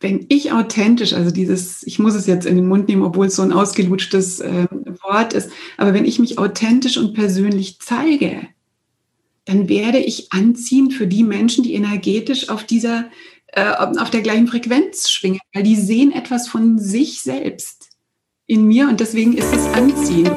wenn ich authentisch, also dieses, ich muss es jetzt in den Mund nehmen, obwohl es so ein ausgelutschtes äh, Wort ist, aber wenn ich mich authentisch und persönlich zeige, dann werde ich anziehen für die Menschen, die energetisch auf dieser, äh, auf der gleichen Frequenz schwingen, weil die sehen etwas von sich selbst in mir und deswegen ist es anziehend.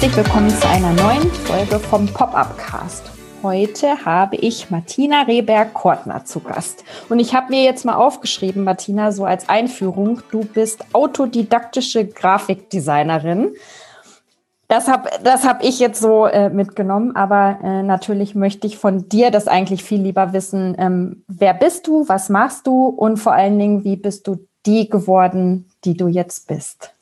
Herzlich willkommen zu einer neuen Folge vom Pop-Up Cast. Heute habe ich Martina Rehberg-Kortner zu Gast. Und ich habe mir jetzt mal aufgeschrieben, Martina, so als Einführung, du bist autodidaktische Grafikdesignerin. Das habe das hab ich jetzt so äh, mitgenommen, aber äh, natürlich möchte ich von dir das eigentlich viel lieber wissen. Ähm, wer bist du, was machst du und vor allen Dingen, wie bist du die geworden, die du jetzt bist?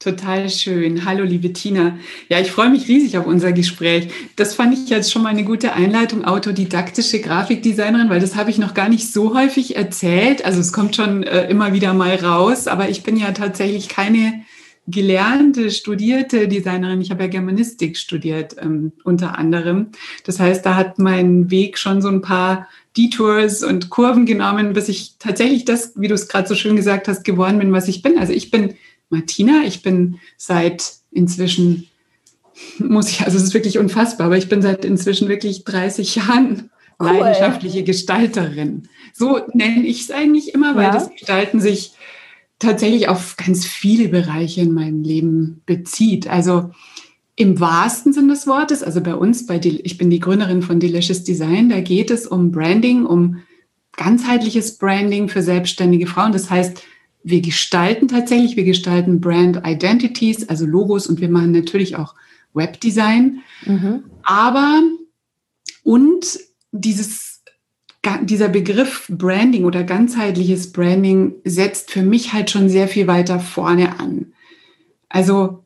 Total schön. Hallo, liebe Tina. Ja, ich freue mich riesig auf unser Gespräch. Das fand ich jetzt schon mal eine gute Einleitung, autodidaktische Grafikdesignerin, weil das habe ich noch gar nicht so häufig erzählt. Also es kommt schon äh, immer wieder mal raus, aber ich bin ja tatsächlich keine gelernte, studierte Designerin. Ich habe ja Germanistik studiert, ähm, unter anderem. Das heißt, da hat mein Weg schon so ein paar Detours und Kurven genommen, bis ich tatsächlich das, wie du es gerade so schön gesagt hast, geworden bin, was ich bin. Also ich bin Martina. Ich bin seit inzwischen, muss ich, also es ist wirklich unfassbar, aber ich bin seit inzwischen wirklich 30 Jahren cool. leidenschaftliche Gestalterin. So nenne ich es eigentlich immer, weil ja. das Gestalten sich tatsächlich auf ganz viele Bereiche in meinem Leben bezieht. Also im wahrsten Sinne des Wortes, also bei uns, bei Del ich bin die Gründerin von Delicious Design, da geht es um Branding, um ganzheitliches Branding für selbstständige Frauen. Das heißt, wir gestalten tatsächlich, wir gestalten Brand Identities, also Logos und wir machen natürlich auch Webdesign. Mhm. Aber und dieses, dieser Begriff Branding oder ganzheitliches Branding setzt für mich halt schon sehr viel weiter vorne an. Also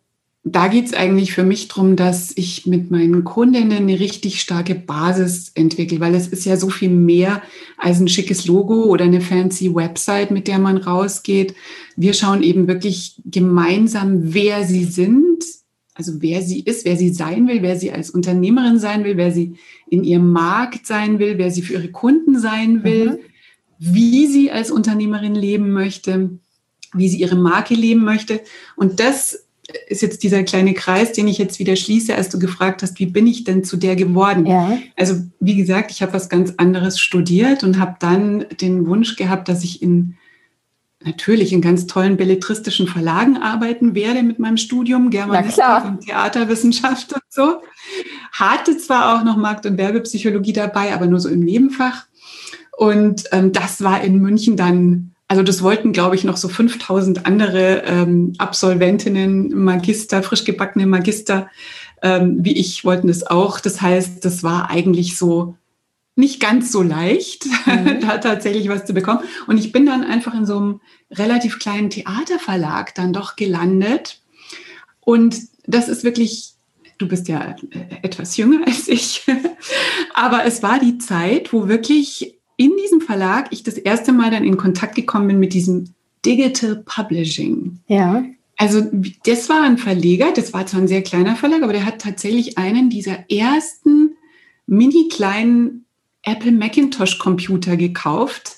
da geht es eigentlich für mich darum, dass ich mit meinen Kundinnen eine richtig starke Basis entwickle, weil es ist ja so viel mehr als ein schickes Logo oder eine fancy Website, mit der man rausgeht. Wir schauen eben wirklich gemeinsam, wer sie sind, also wer sie ist, wer sie sein will, wer sie als Unternehmerin sein will, wer sie in ihrem Markt sein will, wer sie für ihre Kunden sein will, mhm. wie sie als Unternehmerin leben möchte, wie sie ihre Marke leben möchte. Und das ist jetzt dieser kleine Kreis, den ich jetzt wieder schließe, als du gefragt hast, wie bin ich denn zu der geworden? Ja. Also wie gesagt, ich habe was ganz anderes studiert und habe dann den Wunsch gehabt, dass ich in natürlich in ganz tollen belletristischen Verlagen arbeiten werde mit meinem Studium, Germanistik und Theaterwissenschaft und so. Hatte zwar auch noch Markt- und Werbepsychologie dabei, aber nur so im Nebenfach. Und ähm, das war in München dann also das wollten, glaube ich, noch so 5000 andere ähm, Absolventinnen, Magister, frisch gebackene Magister, ähm, wie ich, wollten es auch. Das heißt, das war eigentlich so nicht ganz so leicht, mhm. da tatsächlich was zu bekommen. Und ich bin dann einfach in so einem relativ kleinen Theaterverlag dann doch gelandet. Und das ist wirklich, du bist ja äh, etwas jünger als ich, aber es war die Zeit, wo wirklich in diesem Verlag ich das erste Mal dann in Kontakt gekommen bin mit diesem Digital Publishing. Ja. Also das war ein Verleger, das war zwar ein sehr kleiner Verlag, aber der hat tatsächlich einen dieser ersten mini kleinen Apple Macintosh Computer gekauft,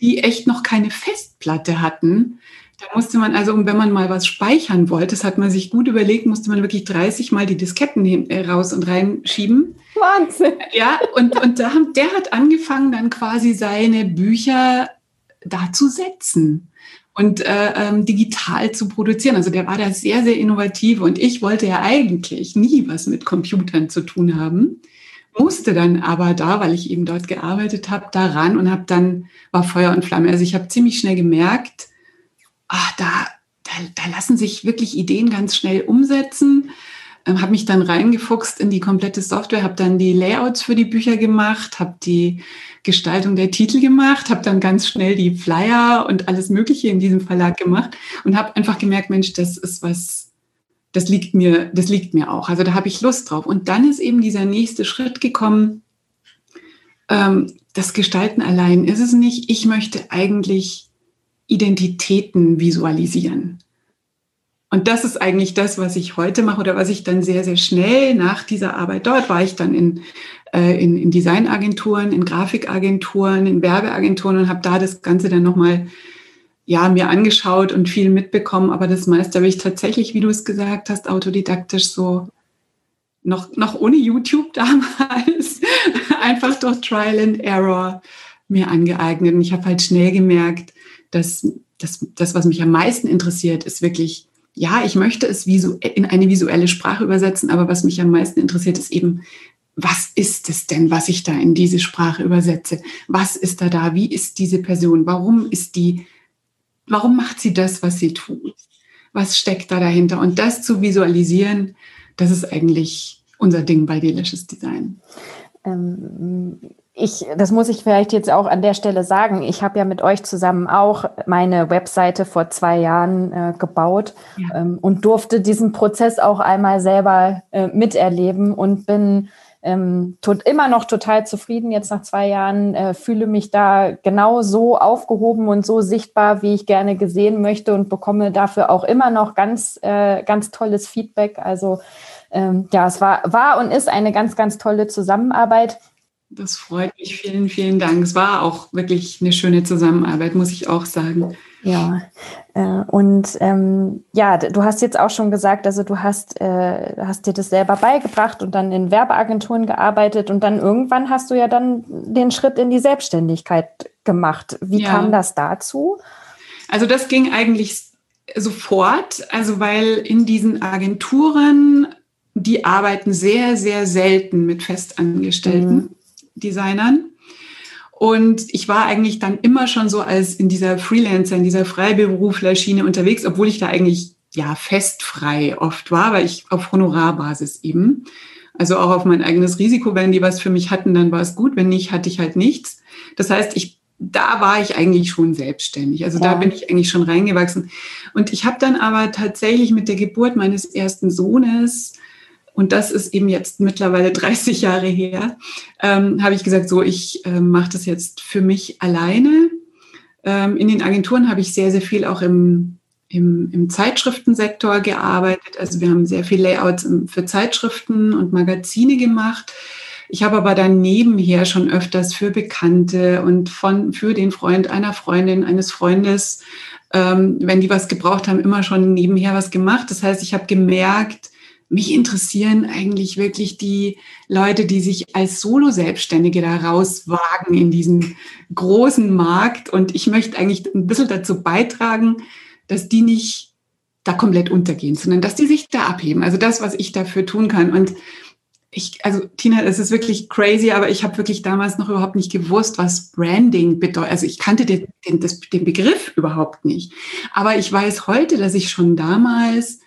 die echt noch keine Festplatte hatten, da musste man also, wenn man mal was speichern wollte, das hat man sich gut überlegt, musste man wirklich 30 Mal die Disketten hin, äh, raus und reinschieben. Wahnsinn. Ja, und, und da, der hat angefangen, dann quasi seine Bücher da zu setzen und äh, ähm, digital zu produzieren. Also der war da sehr, sehr innovativ und ich wollte ja eigentlich nie was mit Computern zu tun haben, musste dann aber da, weil ich eben dort gearbeitet habe, daran und habe dann, war Feuer und Flamme. Also ich habe ziemlich schnell gemerkt, ach, da, da da, lassen sich wirklich Ideen ganz schnell umsetzen. Ähm, habe mich dann reingefuchst in die komplette Software, habe dann die Layouts für die Bücher gemacht, habe die Gestaltung der Titel gemacht, habe dann ganz schnell die Flyer und alles Mögliche in diesem Verlag gemacht und habe einfach gemerkt, Mensch, das ist was, das liegt mir, das liegt mir auch. Also da habe ich Lust drauf. Und dann ist eben dieser nächste Schritt gekommen. Ähm, das Gestalten allein ist es nicht. Ich möchte eigentlich Identitäten visualisieren. Und das ist eigentlich das, was ich heute mache oder was ich dann sehr, sehr schnell nach dieser Arbeit dort war ich dann in, äh, in, in Designagenturen, in Grafikagenturen, in Werbeagenturen und habe da das Ganze dann nochmal ja, mir angeschaut und viel mitbekommen. Aber das meiste habe ich tatsächlich, wie du es gesagt hast, autodidaktisch so noch, noch ohne YouTube damals einfach durch Trial and Error mir angeeignet. Und ich habe halt schnell gemerkt, dass das, das, was mich am meisten interessiert, ist wirklich ja, ich möchte es in eine visuelle Sprache übersetzen, aber was mich am meisten interessiert, ist eben, was ist es denn, was ich da in diese Sprache übersetze? Was ist da da? Wie ist diese Person? Warum ist die, warum macht sie das, was sie tut? Was steckt da dahinter? Und das zu visualisieren, das ist eigentlich unser Ding bei Delicious Design. Ähm, ich, das muss ich vielleicht jetzt auch an der Stelle sagen. Ich habe ja mit euch zusammen auch meine Webseite vor zwei Jahren äh, gebaut ja. ähm, und durfte diesen Prozess auch einmal selber äh, miterleben und bin ähm, tot, immer noch total zufrieden jetzt nach zwei Jahren, äh, fühle mich da genau so aufgehoben und so sichtbar, wie ich gerne gesehen möchte und bekomme dafür auch immer noch ganz, äh, ganz tolles Feedback. Also ähm, ja, es war, war und ist eine ganz, ganz tolle Zusammenarbeit. Das freut mich. Vielen, vielen Dank. Es war auch wirklich eine schöne Zusammenarbeit, muss ich auch sagen. Ja, äh, und ähm, ja, du hast jetzt auch schon gesagt, also du hast, äh, hast dir das selber beigebracht und dann in Werbeagenturen gearbeitet und dann irgendwann hast du ja dann den Schritt in die Selbstständigkeit gemacht. Wie ja. kam das dazu? Also das ging eigentlich sofort, also weil in diesen Agenturen, die arbeiten sehr, sehr selten mit Festangestellten. Mhm. Designern. Und ich war eigentlich dann immer schon so als in dieser Freelancer, in dieser Freiberuflerschiene unterwegs, obwohl ich da eigentlich ja festfrei oft war, weil ich auf Honorarbasis eben. Also auch auf mein eigenes Risiko. Wenn die was für mich hatten, dann war es gut. Wenn nicht, hatte ich halt nichts. Das heißt, ich, da war ich eigentlich schon selbstständig. Also ja. da bin ich eigentlich schon reingewachsen. Und ich habe dann aber tatsächlich mit der Geburt meines ersten Sohnes und das ist eben jetzt mittlerweile 30 Jahre her, ähm, habe ich gesagt, so, ich äh, mache das jetzt für mich alleine. Ähm, in den Agenturen habe ich sehr, sehr viel auch im, im, im Zeitschriftensektor gearbeitet. Also wir haben sehr viel Layouts für Zeitschriften und Magazine gemacht. Ich habe aber dann nebenher schon öfters für Bekannte und von, für den Freund einer Freundin, eines Freundes, ähm, wenn die was gebraucht haben, immer schon nebenher was gemacht. Das heißt, ich habe gemerkt, mich interessieren eigentlich wirklich die Leute, die sich als Solo-Selbstständige da rauswagen in diesen großen Markt. Und ich möchte eigentlich ein bisschen dazu beitragen, dass die nicht da komplett untergehen, sondern dass die sich da abheben. Also das, was ich dafür tun kann. Und ich, also Tina, es ist wirklich crazy, aber ich habe wirklich damals noch überhaupt nicht gewusst, was Branding bedeutet. Also ich kannte den, den, das, den Begriff überhaupt nicht. Aber ich weiß heute, dass ich schon damals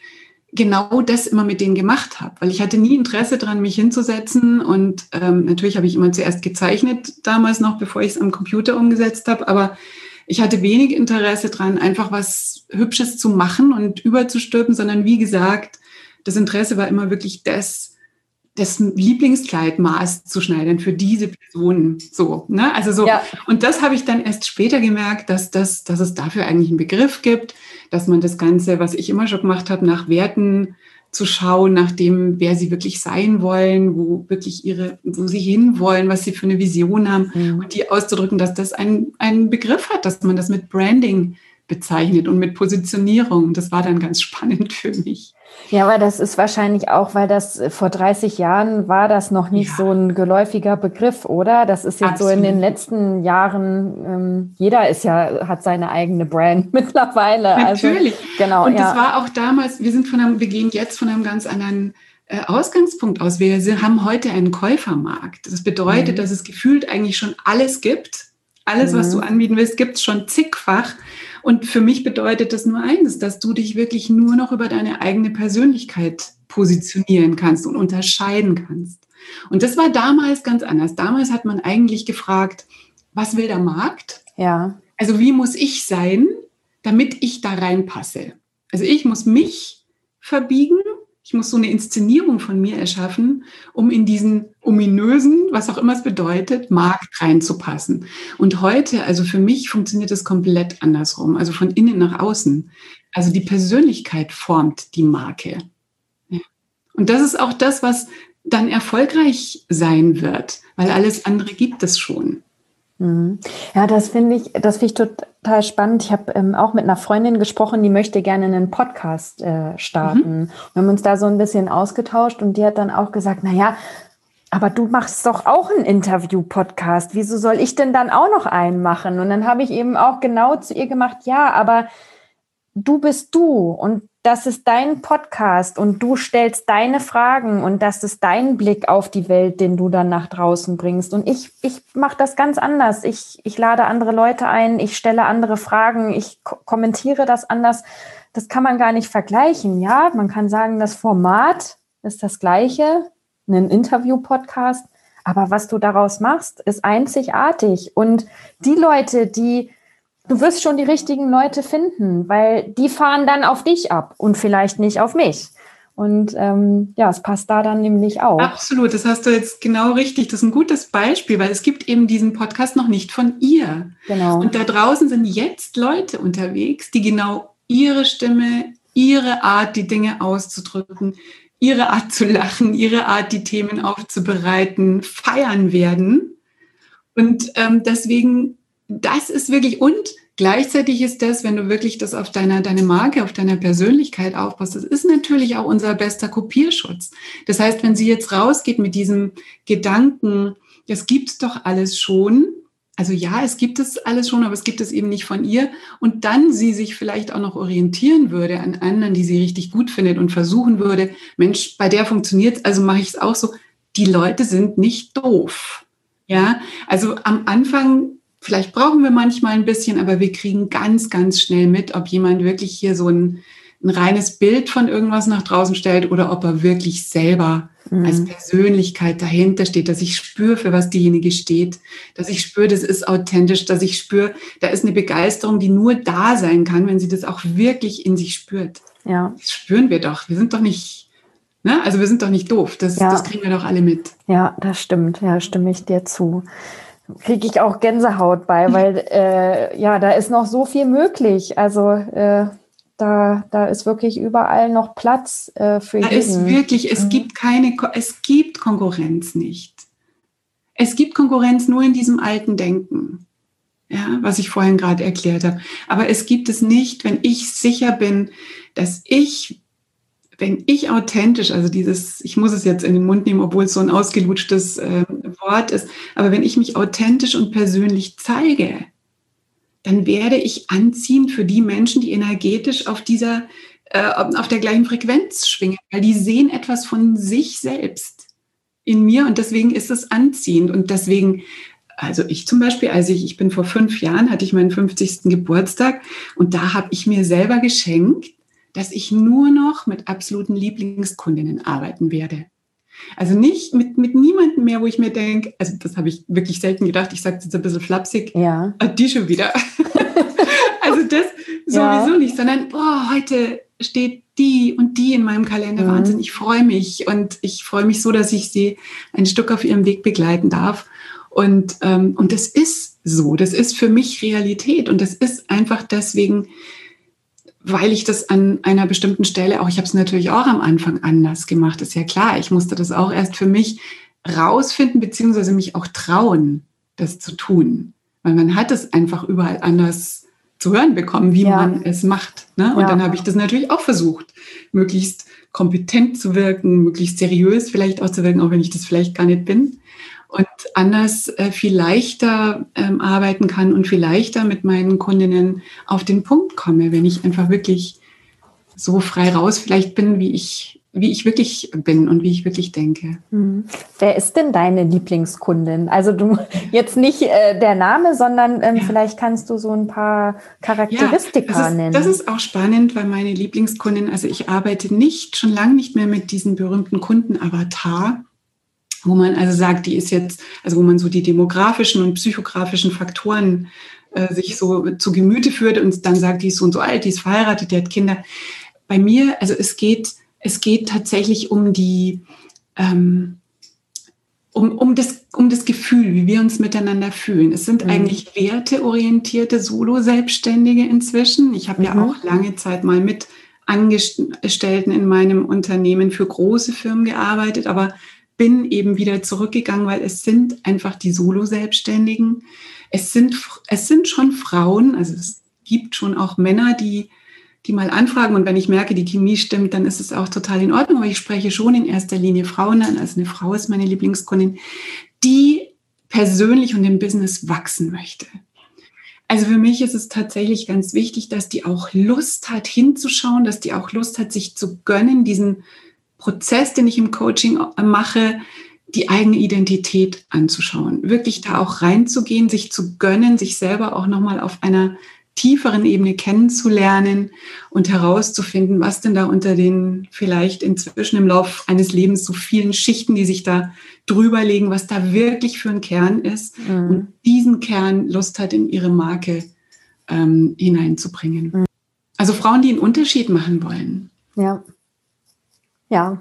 genau das immer mit denen gemacht habe, weil ich hatte nie Interesse daran, mich hinzusetzen. Und ähm, natürlich habe ich immer zuerst gezeichnet damals noch, bevor ich es am Computer umgesetzt habe, aber ich hatte wenig Interesse daran, einfach was Hübsches zu machen und überzustülpen, sondern wie gesagt, das Interesse war immer wirklich das, das Lieblingskleid Maß zu schneiden für diese Person. So, ne? Also so. Ja. Und das habe ich dann erst später gemerkt, dass, das, dass es dafür eigentlich einen Begriff gibt, dass man das Ganze, was ich immer schon gemacht habe, nach Werten zu schauen, nach dem, wer sie wirklich sein wollen, wo wirklich ihre, wo sie hinwollen, was sie für eine Vision haben mhm. und die auszudrücken, dass das einen, einen Begriff hat, dass man das mit Branding bezeichnet und mit Positionierung. Das war dann ganz spannend für mich. Ja, aber das ist wahrscheinlich auch, weil das äh, vor 30 Jahren war das noch nicht ja. so ein geläufiger Begriff, oder? Das ist jetzt Absolut. so in den letzten Jahren, ähm, jeder ist ja, hat seine eigene Brand mittlerweile. Also Natürlich. Also, genau. Und ja. das war auch damals, wir sind von einem, wir gehen jetzt von einem ganz anderen äh, Ausgangspunkt aus. Wir haben heute einen Käufermarkt. Das bedeutet, mhm. dass es gefühlt eigentlich schon alles gibt. Alles, mhm. was du anbieten willst, gibt es schon zigfach. Und für mich bedeutet das nur eines, dass du dich wirklich nur noch über deine eigene Persönlichkeit positionieren kannst und unterscheiden kannst. Und das war damals ganz anders. Damals hat man eigentlich gefragt, was will der Markt? Ja. Also wie muss ich sein, damit ich da reinpasse? Also ich muss mich verbiegen, ich muss so eine Inszenierung von mir erschaffen, um in diesen ominösen, was auch immer es bedeutet, Markt reinzupassen. Und heute, also für mich funktioniert es komplett andersrum, also von innen nach außen. Also die Persönlichkeit formt die Marke. Und das ist auch das, was dann erfolgreich sein wird, weil alles andere gibt es schon. Mhm. Ja, das finde ich, das finde ich total spannend. Ich habe ähm, auch mit einer Freundin gesprochen, die möchte gerne einen Podcast äh, starten. Mhm. Wir haben uns da so ein bisschen ausgetauscht und die hat dann auch gesagt, na ja, aber du machst doch auch einen Interview-Podcast. Wieso soll ich denn dann auch noch einen machen? Und dann habe ich eben auch genau zu ihr gemacht, ja, aber du bist du und das ist dein Podcast und du stellst deine Fragen und das ist dein Blick auf die Welt, den du dann nach draußen bringst. Und ich, ich mache das ganz anders. Ich, ich lade andere Leute ein, ich stelle andere Fragen, ich kommentiere das anders. Das kann man gar nicht vergleichen. Ja, man kann sagen, das Format ist das gleiche, ein Interview-Podcast. Aber was du daraus machst, ist einzigartig. Und die Leute, die du wirst schon die richtigen Leute finden, weil die fahren dann auf dich ab und vielleicht nicht auf mich. Und ähm, ja, es passt da dann nämlich auch. Absolut, das hast du jetzt genau richtig. Das ist ein gutes Beispiel, weil es gibt eben diesen Podcast noch nicht von ihr. Genau. Und da draußen sind jetzt Leute unterwegs, die genau ihre Stimme, ihre Art, die Dinge auszudrücken, ihre Art zu lachen, ihre Art, die Themen aufzubereiten, feiern werden. Und ähm, deswegen das ist wirklich, und gleichzeitig ist das, wenn du wirklich das auf deiner, deine Marke, auf deiner Persönlichkeit aufbaust, das ist natürlich auch unser bester Kopierschutz. Das heißt, wenn sie jetzt rausgeht mit diesem Gedanken, das gibt's doch alles schon, also ja, es gibt es alles schon, aber es gibt es eben nicht von ihr. Und dann sie sich vielleicht auch noch orientieren würde an anderen, die sie richtig gut findet und versuchen würde, Mensch, bei der funktioniert also mache ich es auch so. Die Leute sind nicht doof. Ja, also am Anfang Vielleicht brauchen wir manchmal ein bisschen, aber wir kriegen ganz, ganz schnell mit, ob jemand wirklich hier so ein, ein reines Bild von irgendwas nach draußen stellt oder ob er wirklich selber mhm. als Persönlichkeit dahinter steht, dass ich spüre, für was diejenige steht, dass ich spüre, das ist authentisch, dass ich spüre, da ist eine Begeisterung, die nur da sein kann, wenn sie das auch wirklich in sich spürt. Ja. Das spüren wir doch. Wir sind doch nicht, ne? also wir sind doch nicht doof. Das, ja. das kriegen wir doch alle mit. Ja, das stimmt. Ja, stimme ich dir zu kriege ich auch Gänsehaut bei, weil äh, ja, da ist noch so viel möglich. Also äh, da, da ist wirklich überall noch Platz äh, für da jeden. Ist wirklich, es mhm. gibt keine, es gibt Konkurrenz nicht. Es gibt Konkurrenz nur in diesem alten Denken, ja, was ich vorhin gerade erklärt habe. Aber es gibt es nicht, wenn ich sicher bin, dass ich wenn ich authentisch, also dieses, ich muss es jetzt in den Mund nehmen, obwohl es so ein ausgelutschtes äh, Wort ist, aber wenn ich mich authentisch und persönlich zeige, dann werde ich anziehen für die Menschen, die energetisch auf dieser, äh, auf der gleichen Frequenz schwingen, weil die sehen etwas von sich selbst in mir und deswegen ist es anziehend und deswegen also ich zum Beispiel, als ich, ich bin vor fünf Jahren, hatte ich meinen 50. Geburtstag und da habe ich mir selber geschenkt, dass ich nur noch mit absoluten Lieblingskundinnen arbeiten werde. Also nicht mit, mit niemandem mehr, wo ich mir denke, also das habe ich wirklich selten gedacht, ich sage jetzt ein bisschen flapsig, ja. Ah, die schon wieder. also das sowieso ja. nicht, sondern boah, heute steht die und die in meinem Kalender. Mhm. Wahnsinn, ich freue mich und ich freue mich so, dass ich sie ein Stück auf ihrem Weg begleiten darf. Und, ähm, und das ist so, das ist für mich Realität und das ist einfach deswegen weil ich das an einer bestimmten Stelle auch, ich habe es natürlich auch am Anfang anders gemacht, ist ja klar. Ich musste das auch erst für mich rausfinden, beziehungsweise mich auch trauen, das zu tun. Weil man hat es einfach überall anders zu hören bekommen, wie ja. man es macht. Ne? Und ja. dann habe ich das natürlich auch versucht, möglichst kompetent zu wirken, möglichst seriös vielleicht auch zu wirken, auch wenn ich das vielleicht gar nicht bin und anders äh, viel leichter ähm, arbeiten kann und viel leichter mit meinen Kundinnen auf den Punkt komme, wenn ich einfach wirklich so frei raus vielleicht bin, wie ich wie ich wirklich bin und wie ich wirklich denke. Mhm. Wer ist denn deine Lieblingskundin? Also du jetzt nicht äh, der Name, sondern ähm, ja. vielleicht kannst du so ein paar Charakteristika ja, das ist, nennen. Das ist auch spannend, weil meine Lieblingskundin, also ich arbeite nicht, schon lange nicht mehr mit diesem berühmten Kundenavatar, wo man also sagt, die ist jetzt, also wo man so die demografischen und psychografischen Faktoren äh, sich so zu Gemüte führt und dann sagt, die ist so und so alt, die ist verheiratet, die hat Kinder. Bei mir, also es geht, es geht tatsächlich um die, ähm, um, um, das, um das Gefühl, wie wir uns miteinander fühlen. Es sind mhm. eigentlich werteorientierte Solo-Selbstständige inzwischen. Ich habe mhm. ja auch lange Zeit mal mit Angestellten in meinem Unternehmen für große Firmen gearbeitet, aber bin eben wieder zurückgegangen, weil es sind einfach die Solo-Selbstständigen. Es sind, es sind schon Frauen, also es gibt schon auch Männer, die, die mal anfragen und wenn ich merke, die Chemie stimmt, dann ist es auch total in Ordnung, aber ich spreche schon in erster Linie Frauen an, also eine Frau ist meine Lieblingskundin, die persönlich und im Business wachsen möchte. Also für mich ist es tatsächlich ganz wichtig, dass die auch Lust hat, hinzuschauen, dass die auch Lust hat, sich zu gönnen, diesen Prozess, den ich im Coaching mache, die eigene Identität anzuschauen, wirklich da auch reinzugehen, sich zu gönnen, sich selber auch nochmal auf einer tieferen Ebene kennenzulernen und herauszufinden, was denn da unter den vielleicht inzwischen im Lauf eines Lebens so vielen Schichten, die sich da drüber legen, was da wirklich für ein Kern ist mhm. und diesen Kern Lust hat, in ihre Marke ähm, hineinzubringen. Mhm. Also Frauen, die einen Unterschied machen wollen. Ja. Ja,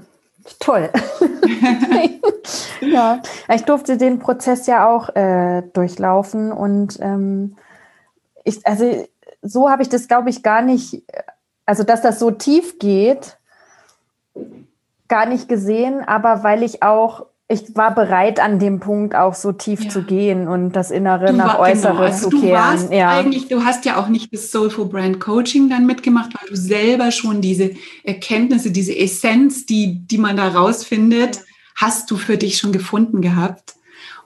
toll. ja, ich durfte den Prozess ja auch äh, durchlaufen und ähm, ich, also so habe ich das, glaube ich, gar nicht, also dass das so tief geht, gar nicht gesehen, aber weil ich auch ich war bereit, an dem Punkt auch so tief ja. zu gehen und das Innere du nach war, Äußere genau. also zu du kehren. Warst ja. eigentlich, du hast ja auch nicht das Soulful Brand Coaching dann mitgemacht, weil du selber schon diese Erkenntnisse, diese Essenz, die, die man da rausfindet, hast du für dich schon gefunden gehabt.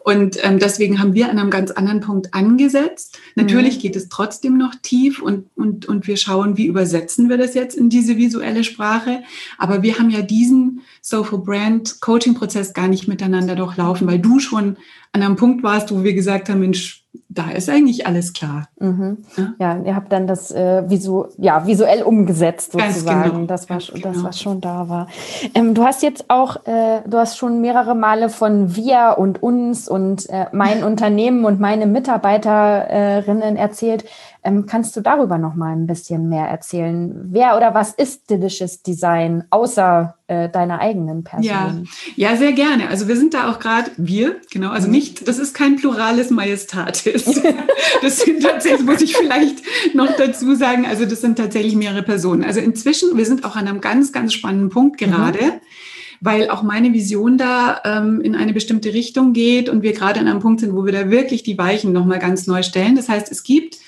Und ähm, deswegen haben wir an einem ganz anderen Punkt angesetzt. Natürlich mhm. geht es trotzdem noch tief und, und, und wir schauen, wie übersetzen wir das jetzt in diese visuelle Sprache. Aber wir haben ja diesen Soulful Brand Coaching Prozess gar nicht miteinander durchlaufen, weil du schon an einem Punkt warst, wo wir gesagt haben, Mensch, da ist eigentlich alles klar. Mhm. Ja? ja? ihr habt dann das äh, visu ja, visuell umgesetzt sozusagen, genau. das, war, das genau. was schon da war. Ähm, du hast jetzt auch, äh, du hast schon mehrere Male von wir und uns und äh, mein Unternehmen und meine Mitarbeiterinnen erzählt. Ähm, kannst du darüber noch mal ein bisschen mehr erzählen? Wer oder was ist Delicious Design außer äh, deiner eigenen Person? Ja, ja, sehr gerne. Also wir sind da auch gerade wir, genau. Also mhm. nicht, das ist kein plurales Majestatis. das sind tatsächlich, muss ich vielleicht noch dazu sagen. Also das sind tatsächlich mehrere Personen. Also inzwischen, wir sind auch an einem ganz, ganz spannenden Punkt mhm. gerade. Mhm weil auch meine Vision da ähm, in eine bestimmte Richtung geht und wir gerade an einem Punkt sind, wo wir da wirklich die Weichen nochmal ganz neu stellen. Das heißt, es gibt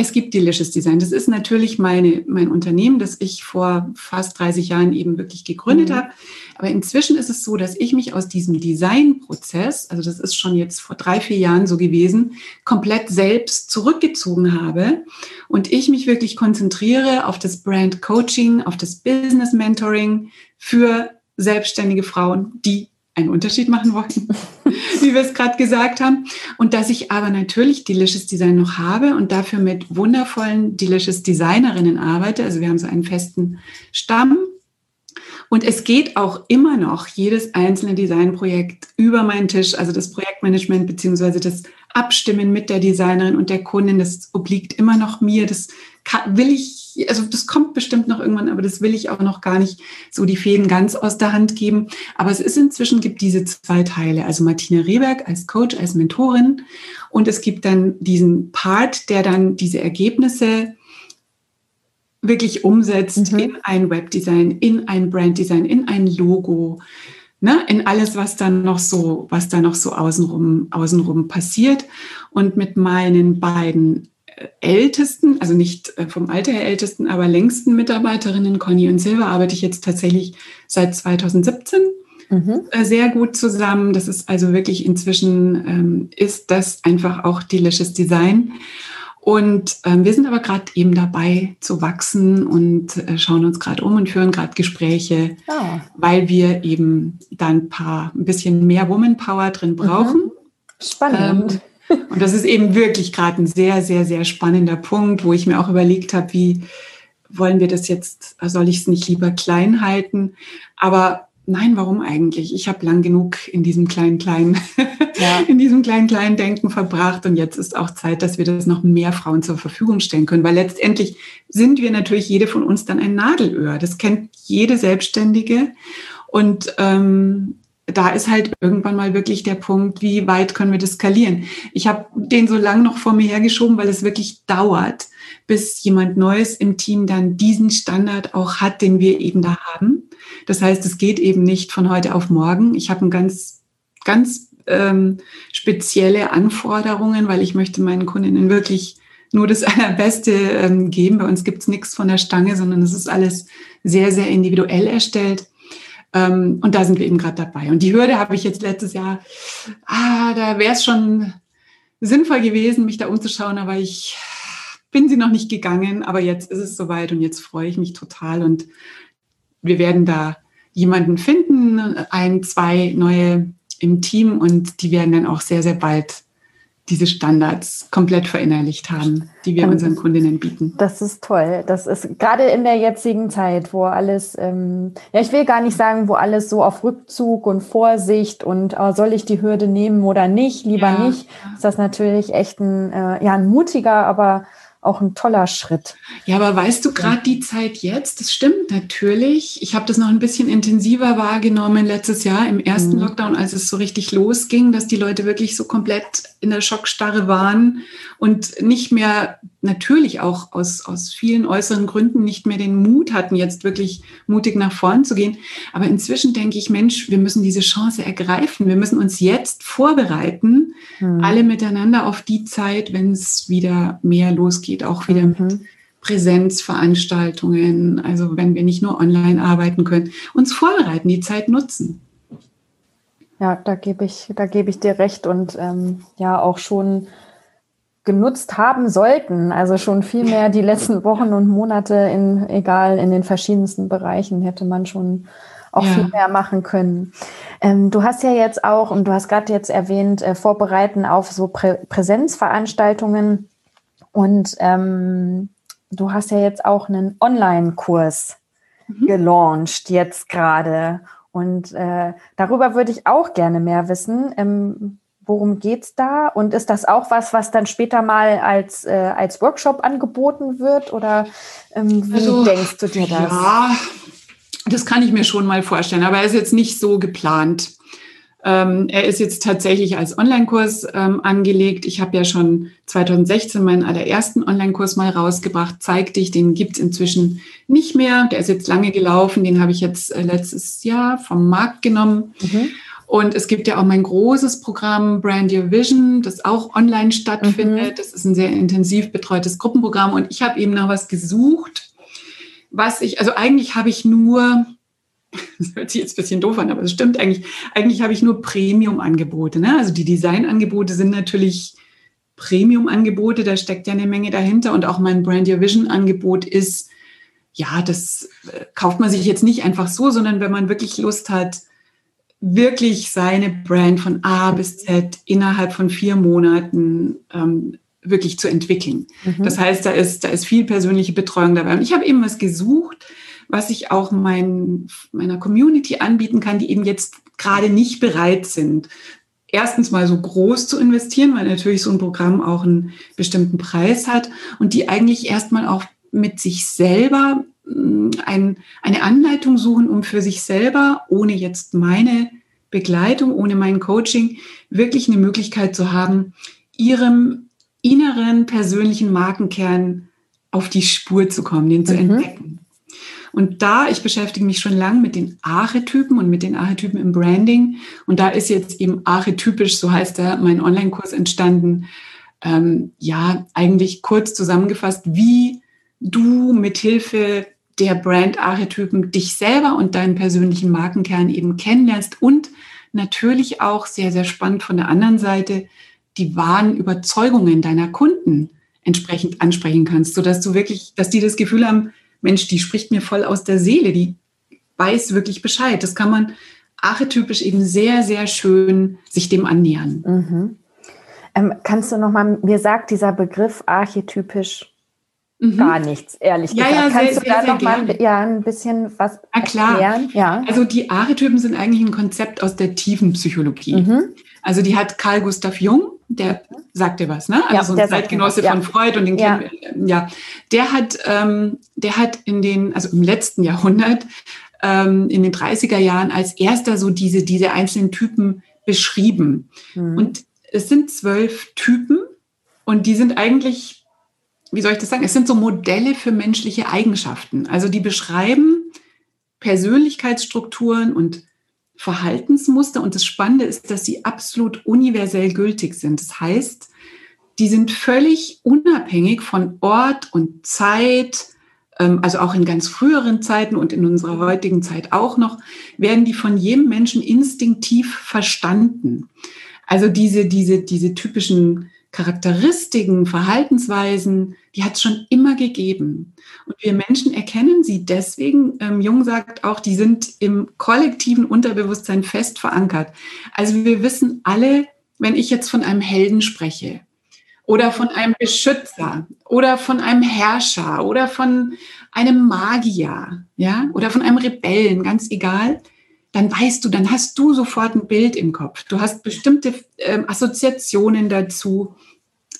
es gibt Delicious Design. Das ist natürlich meine, mein Unternehmen, das ich vor fast 30 Jahren eben wirklich gegründet mhm. habe. Aber inzwischen ist es so, dass ich mich aus diesem Designprozess, also das ist schon jetzt vor drei, vier Jahren so gewesen, komplett selbst zurückgezogen habe und ich mich wirklich konzentriere auf das Brand Coaching, auf das Business Mentoring für selbstständige Frauen, die einen Unterschied machen wollen, wie wir es gerade gesagt haben. Und dass ich aber natürlich Delicious Design noch habe und dafür mit wundervollen Delicious Designerinnen arbeite. Also wir haben so einen festen Stamm. Und es geht auch immer noch jedes einzelne Designprojekt über meinen Tisch, also das Projektmanagement beziehungsweise das Abstimmen mit der Designerin und der Kundin, das obliegt immer noch mir. Das will ich, also das kommt bestimmt noch irgendwann, aber das will ich auch noch gar nicht so die Fäden ganz aus der Hand geben. Aber es ist inzwischen gibt diese zwei Teile, also Martina Rehberg als Coach, als Mentorin und es gibt dann diesen Part, der dann diese Ergebnisse wirklich umsetzt mhm. in ein Webdesign, in ein Branddesign, in ein Logo, ne, in alles, was dann noch so, was da noch so außenrum, außenrum passiert. Und mit meinen beiden ältesten, also nicht äh, vom Alter her ältesten, aber längsten Mitarbeiterinnen, Conny und Silva, arbeite ich jetzt tatsächlich seit 2017 mhm. Äh, sehr gut zusammen. Das ist also wirklich inzwischen, ähm, ist das einfach auch Delicious Design. Und ähm, wir sind aber gerade eben dabei zu wachsen und äh, schauen uns gerade um und führen gerade Gespräche, oh. weil wir eben da ein paar, ein bisschen mehr Woman Power drin mhm. brauchen. Mhm. Spannend. Ähm, und das ist eben wirklich gerade ein sehr, sehr, sehr spannender Punkt, wo ich mir auch überlegt habe, wie wollen wir das jetzt, soll ich es nicht lieber klein halten? Aber nein, warum eigentlich? Ich habe lang genug in diesem kleinen, kleinen, ja. in diesem kleinen, kleinen Denken verbracht und jetzt ist auch Zeit, dass wir das noch mehr Frauen zur Verfügung stellen können, weil letztendlich sind wir natürlich jede von uns dann ein Nadelöhr. Das kennt jede Selbstständige und ähm, da ist halt irgendwann mal wirklich der Punkt, wie weit können wir das skalieren. Ich habe den so lang noch vor mir hergeschoben, weil es wirklich dauert, bis jemand Neues im Team dann diesen Standard auch hat, den wir eben da haben. Das heißt, es geht eben nicht von heute auf morgen. Ich habe ein ganz, ganz ähm, spezielle Anforderungen, weil ich möchte meinen Kundinnen wirklich nur das Allerbeste ähm, geben. Bei uns gibt es nichts von der Stange, sondern es ist alles sehr, sehr individuell erstellt. Ähm, und da sind wir eben gerade dabei. Und die Hürde habe ich jetzt letztes Jahr, ah, da wäre es schon sinnvoll gewesen, mich da umzuschauen, aber ich bin sie noch nicht gegangen. Aber jetzt ist es soweit und jetzt freue ich mich total. Und wir werden da jemanden finden, ein, zwei neue im Team und die werden dann auch sehr, sehr bald diese Standards komplett verinnerlicht haben, die wir unseren Kundinnen bieten. Das ist toll. Das ist gerade in der jetzigen Zeit, wo alles, ähm, ja, ich will gar nicht sagen, wo alles so auf Rückzug und Vorsicht und äh, soll ich die Hürde nehmen oder nicht, lieber ja. nicht, ist das natürlich echt ein, äh, ja, ein mutiger, aber auch ein toller Schritt. Ja, aber weißt du, gerade die Zeit jetzt, das stimmt natürlich. Ich habe das noch ein bisschen intensiver wahrgenommen letztes Jahr im ersten mhm. Lockdown, als es so richtig losging, dass die Leute wirklich so komplett in der Schockstarre waren und nicht mehr, natürlich auch aus, aus vielen äußeren Gründen, nicht mehr den Mut hatten, jetzt wirklich mutig nach vorn zu gehen. Aber inzwischen denke ich, Mensch, wir müssen diese Chance ergreifen. Wir müssen uns jetzt vorbereiten, mhm. alle miteinander auf die Zeit, wenn es wieder mehr losgeht geht, auch wieder mhm. mit Präsenzveranstaltungen, also wenn wir nicht nur online arbeiten können, uns vorbereiten, die Zeit nutzen. Ja, da gebe ich, da gebe ich dir recht und ähm, ja auch schon genutzt haben sollten. Also schon viel mehr die letzten Wochen und Monate in, egal, in den verschiedensten Bereichen hätte man schon auch ja. viel mehr machen können. Ähm, du hast ja jetzt auch, und du hast gerade jetzt erwähnt, äh, vorbereiten auf so Prä Präsenzveranstaltungen. Und ähm, du hast ja jetzt auch einen Online-Kurs mhm. gelauncht, jetzt gerade. Und äh, darüber würde ich auch gerne mehr wissen. Ähm, worum es da? Und ist das auch was, was dann später mal als, äh, als Workshop angeboten wird? Oder ähm, wie also, denkst du dir das? Ja, das kann ich mir schon mal vorstellen, aber er ist jetzt nicht so geplant. Ähm, er ist jetzt tatsächlich als Online-Kurs ähm, angelegt. Ich habe ja schon 2016 meinen allerersten Online-Kurs mal rausgebracht, Zeig dich, den gibt's inzwischen nicht mehr. Der ist jetzt lange gelaufen, den habe ich jetzt äh, letztes Jahr vom Markt genommen. Mhm. Und es gibt ja auch mein großes Programm Brand Your Vision, das auch online stattfindet. Mhm. Das ist ein sehr intensiv betreutes Gruppenprogramm. Und ich habe eben nach was gesucht, was ich, also eigentlich habe ich nur das hört sich jetzt ein bisschen doof an, aber es stimmt eigentlich. Eigentlich habe ich nur Premium-Angebote. Ne? Also die Design-Angebote sind natürlich Premium-Angebote, da steckt ja eine Menge dahinter. Und auch mein Brand Your Vision-Angebot ist, ja, das äh, kauft man sich jetzt nicht einfach so, sondern wenn man wirklich Lust hat, wirklich seine Brand von A bis Z innerhalb von vier Monaten ähm, wirklich zu entwickeln. Mhm. Das heißt, da ist, da ist viel persönliche Betreuung dabei. Und ich habe eben was gesucht, was ich auch mein, meiner Community anbieten kann, die eben jetzt gerade nicht bereit sind, erstens mal so groß zu investieren, weil natürlich so ein Programm auch einen bestimmten Preis hat und die eigentlich erstmal auch mit sich selber ein, eine Anleitung suchen, um für sich selber, ohne jetzt meine Begleitung, ohne mein Coaching, wirklich eine Möglichkeit zu haben, ihrem inneren persönlichen Markenkern auf die Spur zu kommen, den zu mhm. entdecken. Und da, ich beschäftige mich schon lange mit den Archetypen und mit den Archetypen im Branding. Und da ist jetzt eben archetypisch, so heißt er, mein Online-Kurs entstanden. Ähm, ja, eigentlich kurz zusammengefasst, wie du mit Hilfe der Brand-Archetypen dich selber und deinen persönlichen Markenkern eben kennenlernst und natürlich auch sehr, sehr spannend von der anderen Seite die wahren Überzeugungen deiner Kunden entsprechend ansprechen kannst, sodass du wirklich, dass die das Gefühl haben, Mensch, die spricht mir voll aus der Seele, die weiß wirklich Bescheid. Das kann man archetypisch eben sehr, sehr schön sich dem annähern. Mhm. Ähm, kannst du noch mal, mir sagt dieser Begriff archetypisch mhm. gar nichts, ehrlich ja, gesagt. Ja, kannst sehr, du da sehr, noch mal ja, ein bisschen was Na, klar. erklären? Ja. Also die Archetypen sind eigentlich ein Konzept aus der tiefen Psychologie. Mhm. Also die hat Carl Gustav Jung, der sagt dir was, ne? Also ja, so ein Zeitgenosse von Freud und den ja. Kennen, ja, der hat, ähm, der hat in den, also im letzten Jahrhundert, ähm, in den 30er Jahren als erster so diese, diese einzelnen Typen beschrieben. Mhm. Und es sind zwölf Typen und die sind eigentlich, wie soll ich das sagen, es sind so Modelle für menschliche Eigenschaften. Also die beschreiben Persönlichkeitsstrukturen und Verhaltensmuster. Und das Spannende ist, dass sie absolut universell gültig sind. Das heißt, die sind völlig unabhängig von Ort und Zeit, ähm, also auch in ganz früheren Zeiten und in unserer heutigen Zeit auch noch, werden die von jedem Menschen instinktiv verstanden. Also diese, diese, diese typischen Charakteristiken, Verhaltensweisen, die hat es schon immer gegeben. Und wir Menschen erkennen sie deswegen, ähm, Jung sagt auch, die sind im kollektiven Unterbewusstsein fest verankert. Also wir wissen alle, wenn ich jetzt von einem Helden spreche oder von einem Beschützer oder von einem Herrscher oder von einem Magier, ja, oder von einem Rebellen, ganz egal, dann weißt du, dann hast du sofort ein Bild im Kopf. Du hast bestimmte ähm, Assoziationen dazu.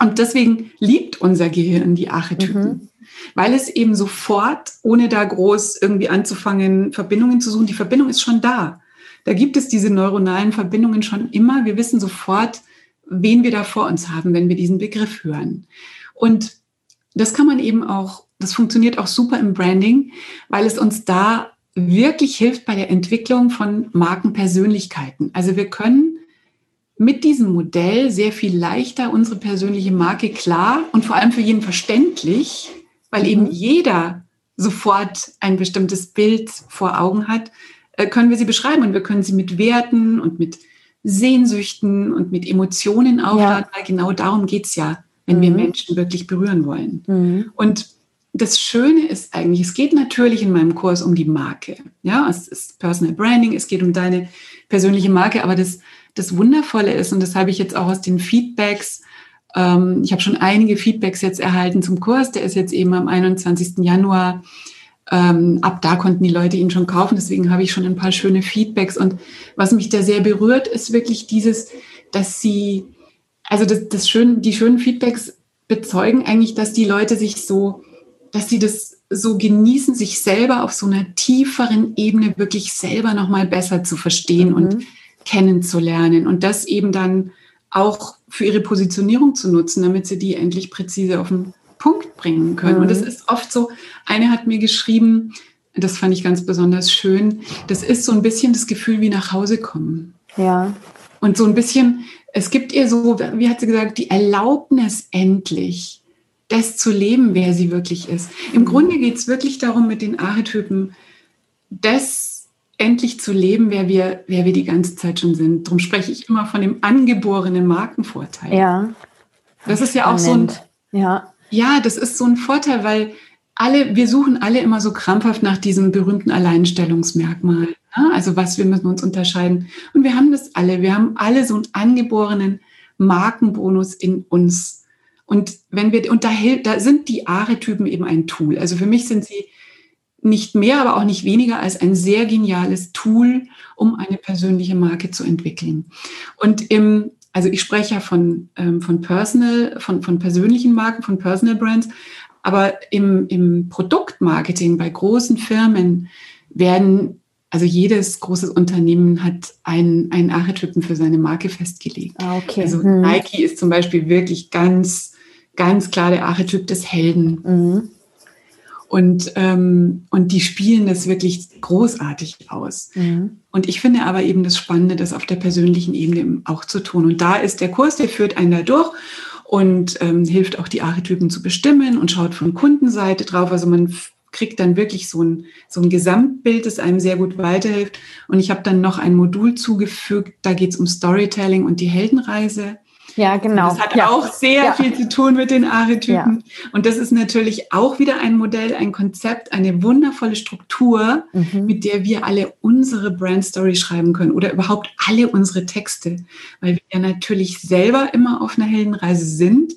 Und deswegen liebt unser Gehirn die Archetypen, mhm. weil es eben sofort, ohne da groß irgendwie anzufangen, Verbindungen zu suchen, die Verbindung ist schon da. Da gibt es diese neuronalen Verbindungen schon immer. Wir wissen sofort, wen wir da vor uns haben, wenn wir diesen Begriff hören. Und das kann man eben auch, das funktioniert auch super im Branding, weil es uns da wirklich hilft bei der Entwicklung von Markenpersönlichkeiten. Also wir können mit diesem Modell sehr viel leichter unsere persönliche Marke klar und vor allem für jeden verständlich, weil eben mhm. jeder sofort ein bestimmtes Bild vor Augen hat, äh, können wir sie beschreiben und wir können sie mit Werten und mit Sehnsüchten und mit Emotionen aufladen, ja. weil genau darum geht es ja, wenn mhm. wir Menschen wirklich berühren wollen. Mhm. Und das Schöne ist eigentlich, es geht natürlich in meinem Kurs um die Marke. Ja, es ist Personal Branding, es geht um deine persönliche Marke, aber das, das Wundervolle ist, und das habe ich jetzt auch aus den Feedbacks, ähm, ich habe schon einige Feedbacks jetzt erhalten zum Kurs, der ist jetzt eben am 21. Januar. Ähm, ab da konnten die Leute ihn schon kaufen, deswegen habe ich schon ein paar schöne Feedbacks. Und was mich da sehr berührt, ist wirklich dieses, dass sie, also das, das schön, die schönen Feedbacks bezeugen eigentlich, dass die Leute sich so dass sie das so genießen, sich selber auf so einer tieferen Ebene wirklich selber nochmal besser zu verstehen mhm. und kennenzulernen und das eben dann auch für ihre Positionierung zu nutzen, damit sie die endlich präzise auf den Punkt bringen können. Mhm. Und es ist oft so, eine hat mir geschrieben, das fand ich ganz besonders schön, das ist so ein bisschen das Gefühl wie nach Hause kommen. Ja. Und so ein bisschen, es gibt ihr so, wie hat sie gesagt, die Erlaubnis endlich, das zu leben, wer sie wirklich ist. Im Grunde geht es wirklich darum, mit den Archetypen das endlich zu leben, wer wir, wer wir die ganze Zeit schon sind. Darum spreche ich immer von dem angeborenen Markenvorteil. Ja. Das ist ja auch so ein, ja. ja, das ist so ein Vorteil, weil alle, wir suchen alle immer so krampfhaft nach diesem berühmten Alleinstellungsmerkmal. Ne? Also was, wir müssen uns unterscheiden. Und wir haben das alle. Wir haben alle so einen angeborenen Markenbonus in uns und wenn wir, und da, da sind die Archetypen eben ein Tool. Also für mich sind sie nicht mehr, aber auch nicht weniger als ein sehr geniales Tool, um eine persönliche Marke zu entwickeln. Und im, also ich spreche ja von, ähm, von Personal, von, von persönlichen Marken, von Personal Brands, aber im, im Produktmarketing bei großen Firmen werden, also jedes großes Unternehmen hat einen, einen Archetypen für seine Marke festgelegt. Ah, okay. Also hm. Nike ist zum Beispiel wirklich ganz ganz klar der Archetyp des Helden. Mhm. Und, ähm, und die spielen das wirklich großartig aus. Mhm. Und ich finde aber eben das Spannende, das auf der persönlichen Ebene auch zu tun. Und da ist der Kurs, der führt einen da durch und ähm, hilft auch die Archetypen zu bestimmen und schaut von Kundenseite drauf. Also man kriegt dann wirklich so ein, so ein Gesamtbild, das einem sehr gut weiterhilft. Und ich habe dann noch ein Modul zugefügt, da geht es um Storytelling und die Heldenreise. Ja, genau. Das hat ja. auch sehr ja. viel zu tun mit den Archetypen. Ja. Und das ist natürlich auch wieder ein Modell, ein Konzept, eine wundervolle Struktur, mhm. mit der wir alle unsere Brand Story schreiben können oder überhaupt alle unsere Texte, weil wir ja natürlich selber immer auf einer Heldenreise sind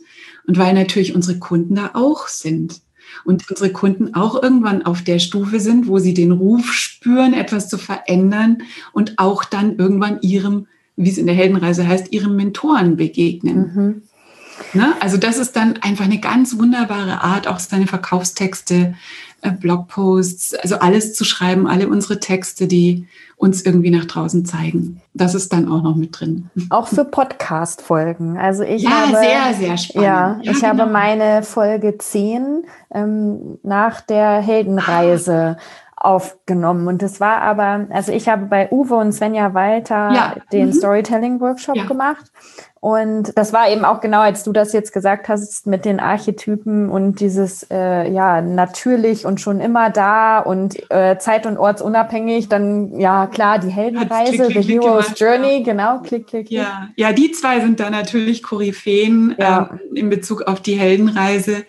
und weil natürlich unsere Kunden da auch sind. Und unsere Kunden auch irgendwann auf der Stufe sind, wo sie den Ruf spüren, etwas zu verändern und auch dann irgendwann ihrem wie es in der Heldenreise heißt, ihrem Mentoren begegnen. Mhm. Ne? Also das ist dann einfach eine ganz wunderbare Art, auch seine Verkaufstexte, äh, Blogposts, also alles zu schreiben, alle unsere Texte, die uns irgendwie nach draußen zeigen. Das ist dann auch noch mit drin. Auch für Podcast-Folgen. Also ich ja, habe, sehr, sehr spannend. Ja, ja ich genau. habe meine Folge 10 ähm, nach der Heldenreise. Ah aufgenommen. Und das war aber, also ich habe bei Uwe und Svenja Walter ja. den mhm. Storytelling-Workshop ja. gemacht. Und das war eben auch genau, als du das jetzt gesagt hast, mit den Archetypen und dieses, äh, ja, natürlich und schon immer da und äh, zeit- und ortsunabhängig. Dann, ja, klar, die Heldenreise, klick, klick, The Hero's gemacht, Journey, ja. genau, klick, klick, klick. Ja. ja, die zwei sind da natürlich Koryphäen ähm, in Bezug auf die Heldenreise.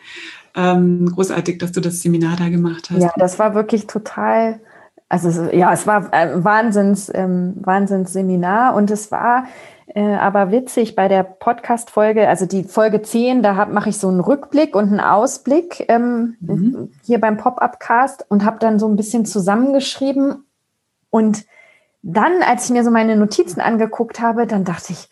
Ähm, großartig, dass du das Seminar da gemacht hast. Ja, das war wirklich total, also ja, es war ein Wahnsinns, ähm, Wahnsinnsseminar und es war äh, aber witzig bei der Podcast-Folge, also die Folge 10, da mache ich so einen Rückblick und einen Ausblick ähm, mhm. hier beim Pop-Up-Cast und habe dann so ein bisschen zusammengeschrieben und dann, als ich mir so meine Notizen angeguckt habe, dann dachte ich,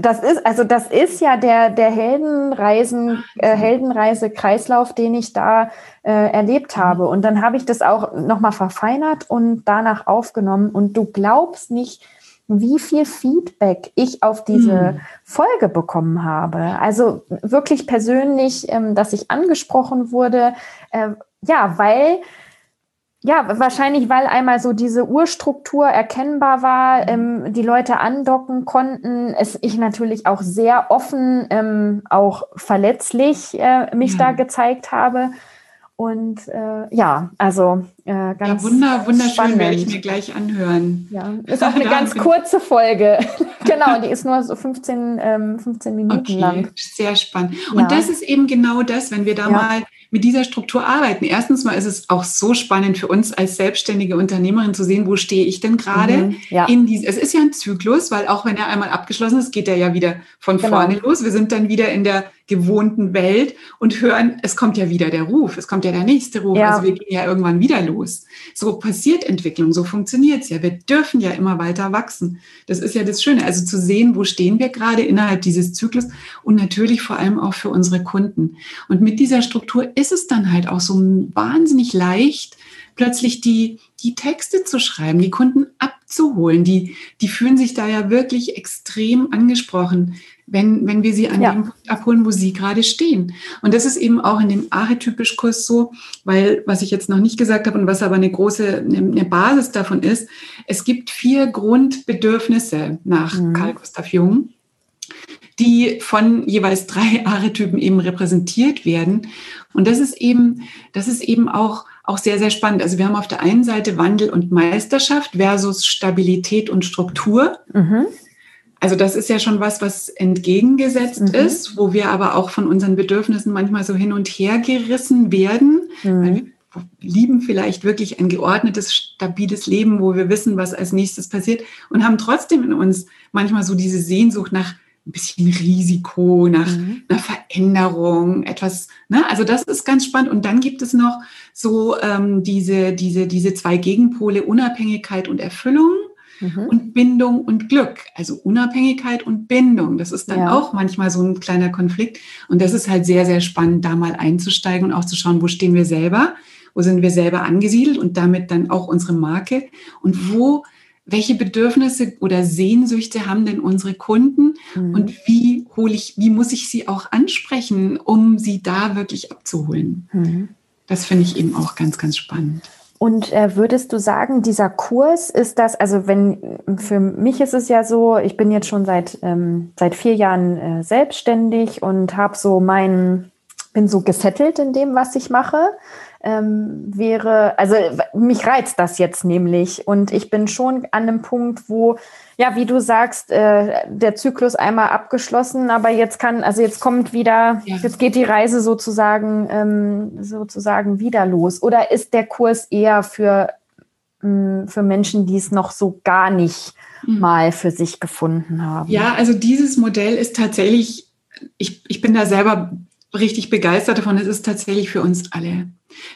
das ist, also das ist ja der, der Heldenreisen, äh, Heldenreise-Kreislauf, den ich da äh, erlebt mhm. habe. Und dann habe ich das auch nochmal verfeinert und danach aufgenommen. Und du glaubst nicht, wie viel Feedback ich auf diese mhm. Folge bekommen habe. Also wirklich persönlich, ähm, dass ich angesprochen wurde. Äh, ja, weil ja, wahrscheinlich, weil einmal so diese Urstruktur erkennbar war, mhm. ähm, die Leute andocken konnten, es ich natürlich auch sehr offen, ähm, auch verletzlich äh, mich ja. da gezeigt habe. Und äh, ja, also äh, ganz ja, wunder, wunderschön spannend. werde ich mir gleich anhören. Ja, ist auch eine ganz kurze Folge. genau, die ist nur so 15, ähm, 15 Minuten okay, lang. Sehr spannend. Und ja. das ist eben genau das, wenn wir da ja. mal mit dieser Struktur arbeiten. Erstens mal ist es auch so spannend für uns als selbstständige Unternehmerin zu sehen, wo stehe ich denn gerade mhm, ja. in diesem. Es ist ja ein Zyklus, weil auch wenn er einmal abgeschlossen ist, geht er ja wieder von genau. vorne los. Wir sind dann wieder in der gewohnten Welt und hören, es kommt ja wieder der Ruf, es kommt ja der nächste Ruf. Also wir gehen ja irgendwann wieder los. So passiert Entwicklung, so funktioniert es ja. Wir dürfen ja immer weiter wachsen. Das ist ja das Schöne. Also zu sehen, wo stehen wir gerade innerhalb dieses Zyklus und natürlich vor allem auch für unsere Kunden. Und mit dieser Struktur ist es dann halt auch so wahnsinnig leicht, plötzlich die, die Texte zu schreiben, die Kunden abzuholen. Die, die fühlen sich da ja wirklich extrem angesprochen wenn, wenn wir sie an ja. dem Punkt abholen, wo sie gerade stehen. Und das ist eben auch in dem archetypisch Kurs so, weil was ich jetzt noch nicht gesagt habe und was aber eine große eine Basis davon ist, es gibt vier Grundbedürfnisse nach mhm. Carl Gustav Jung die von jeweils drei Archetypen eben repräsentiert werden. Und das ist eben, das ist eben auch, auch sehr, sehr spannend. Also wir haben auf der einen Seite Wandel und Meisterschaft versus Stabilität und Struktur. Mhm. Also das ist ja schon was, was entgegengesetzt mhm. ist, wo wir aber auch von unseren Bedürfnissen manchmal so hin und her gerissen werden. Mhm. Weil wir lieben vielleicht wirklich ein geordnetes, stabiles Leben, wo wir wissen, was als nächstes passiert und haben trotzdem in uns manchmal so diese Sehnsucht nach ein bisschen Risiko, nach mhm. einer Veränderung, etwas. Ne? Also das ist ganz spannend. Und dann gibt es noch so ähm, diese, diese, diese zwei Gegenpole Unabhängigkeit und Erfüllung mhm. und Bindung und Glück. Also Unabhängigkeit und Bindung. Das ist dann ja. auch manchmal so ein kleiner Konflikt. Und das ist halt sehr, sehr spannend, da mal einzusteigen und auch zu schauen, wo stehen wir selber, wo sind wir selber angesiedelt und damit dann auch unsere Marke und wo welche Bedürfnisse oder Sehnsüchte haben denn unsere Kunden mhm. und wie hole ich, wie muss ich sie auch ansprechen, um sie da wirklich abzuholen? Mhm. Das finde ich eben auch ganz, ganz spannend. Und äh, würdest du sagen, dieser Kurs ist das, also wenn für mich ist es ja so, ich bin jetzt schon seit, ähm, seit vier Jahren äh, selbstständig und habe so meinen, bin so gesettelt in dem, was ich mache. ähm, wäre, also mich reizt das jetzt nämlich und ich bin schon an einem Punkt, wo ja, wie du sagst, äh, der Zyklus einmal abgeschlossen, aber jetzt kann, also jetzt kommt wieder, ja. jetzt geht die Reise sozusagen, ähm, sozusagen wieder los. Oder ist der Kurs eher für, mh, mm, für Menschen, die es noch so gar nicht mhm. mal für sich gefunden haben? Ja, also dieses Modell ist tatsächlich, ich, ich bin da selber richtig begeistert davon, es ist tatsächlich für uns alle.